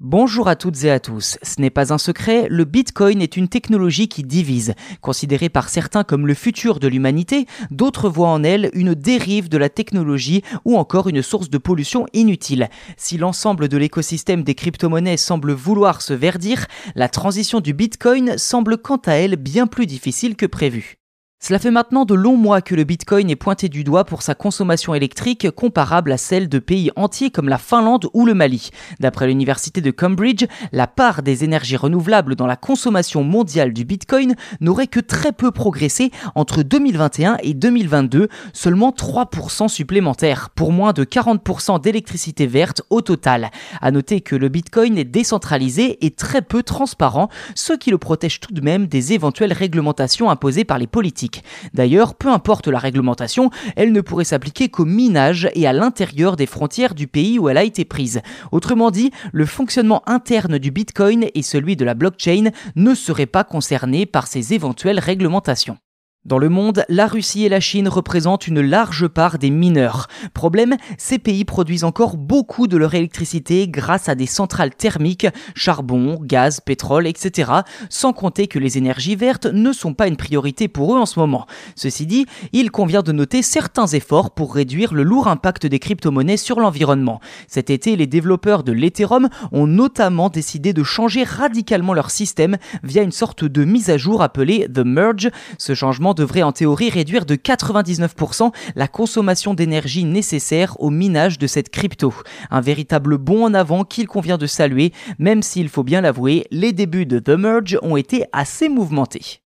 Bonjour à toutes et à tous. Ce n'est pas un secret, le Bitcoin est une technologie qui divise. Considérée par certains comme le futur de l'humanité, d'autres voient en elle une dérive de la technologie ou encore une source de pollution inutile. Si l'ensemble de l'écosystème des crypto-monnaies semble vouloir se verdir, la transition du Bitcoin semble quant à elle bien plus difficile que prévu. Cela fait maintenant de longs mois que le Bitcoin est pointé du doigt pour sa consommation électrique comparable à celle de pays entiers comme la Finlande ou le Mali. D'après l'université de Cambridge, la part des énergies renouvelables dans la consommation mondiale du Bitcoin n'aurait que très peu progressé entre 2021 et 2022, seulement 3% supplémentaires, pour moins de 40% d'électricité verte au total. À noter que le Bitcoin est décentralisé et très peu transparent, ce qui le protège tout de même des éventuelles réglementations imposées par les politiques. D'ailleurs, peu importe la réglementation, elle ne pourrait s'appliquer qu'au minage et à l'intérieur des frontières du pays où elle a été prise. Autrement dit, le fonctionnement interne du Bitcoin et celui de la blockchain ne seraient pas concernés par ces éventuelles réglementations. Dans le monde, la Russie et la Chine représentent une large part des mineurs. Problème, ces pays produisent encore beaucoup de leur électricité grâce à des centrales thermiques, charbon, gaz, pétrole, etc. Sans compter que les énergies vertes ne sont pas une priorité pour eux en ce moment. Ceci dit, il convient de noter certains efforts pour réduire le lourd impact des crypto-monnaies sur l'environnement. Cet été, les développeurs de l'Ethereum ont notamment décidé de changer radicalement leur système via une sorte de mise à jour appelée The Merge. Ce changement devrait en théorie réduire de 99% la consommation d'énergie nécessaire au minage de cette crypto. Un véritable bond en avant qu'il convient de saluer, même s'il faut bien l'avouer, les débuts de The Merge ont été assez mouvementés.